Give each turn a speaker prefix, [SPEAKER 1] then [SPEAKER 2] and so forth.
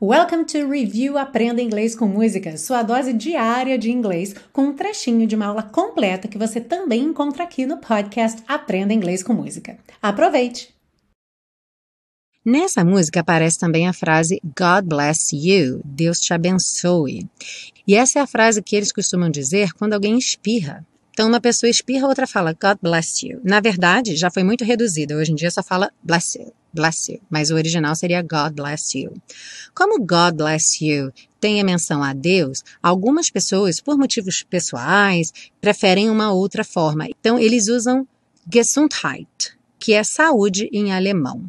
[SPEAKER 1] Welcome to Review Aprenda Inglês com Música, sua dose diária de inglês, com um trechinho de uma aula completa que você também encontra aqui no podcast Aprenda Inglês com Música. Aproveite!
[SPEAKER 2] Nessa música aparece também a frase God bless you, Deus te abençoe. E essa é a frase que eles costumam dizer quando alguém espirra. Então, uma pessoa espirra, outra fala God bless you. Na verdade, já foi muito reduzida. Hoje em dia só fala bless you bless you, mas o original seria God bless you. Como God bless you tem a menção a Deus, algumas pessoas, por motivos pessoais, preferem uma outra forma. Então, eles usam Gesundheit, que é saúde em alemão.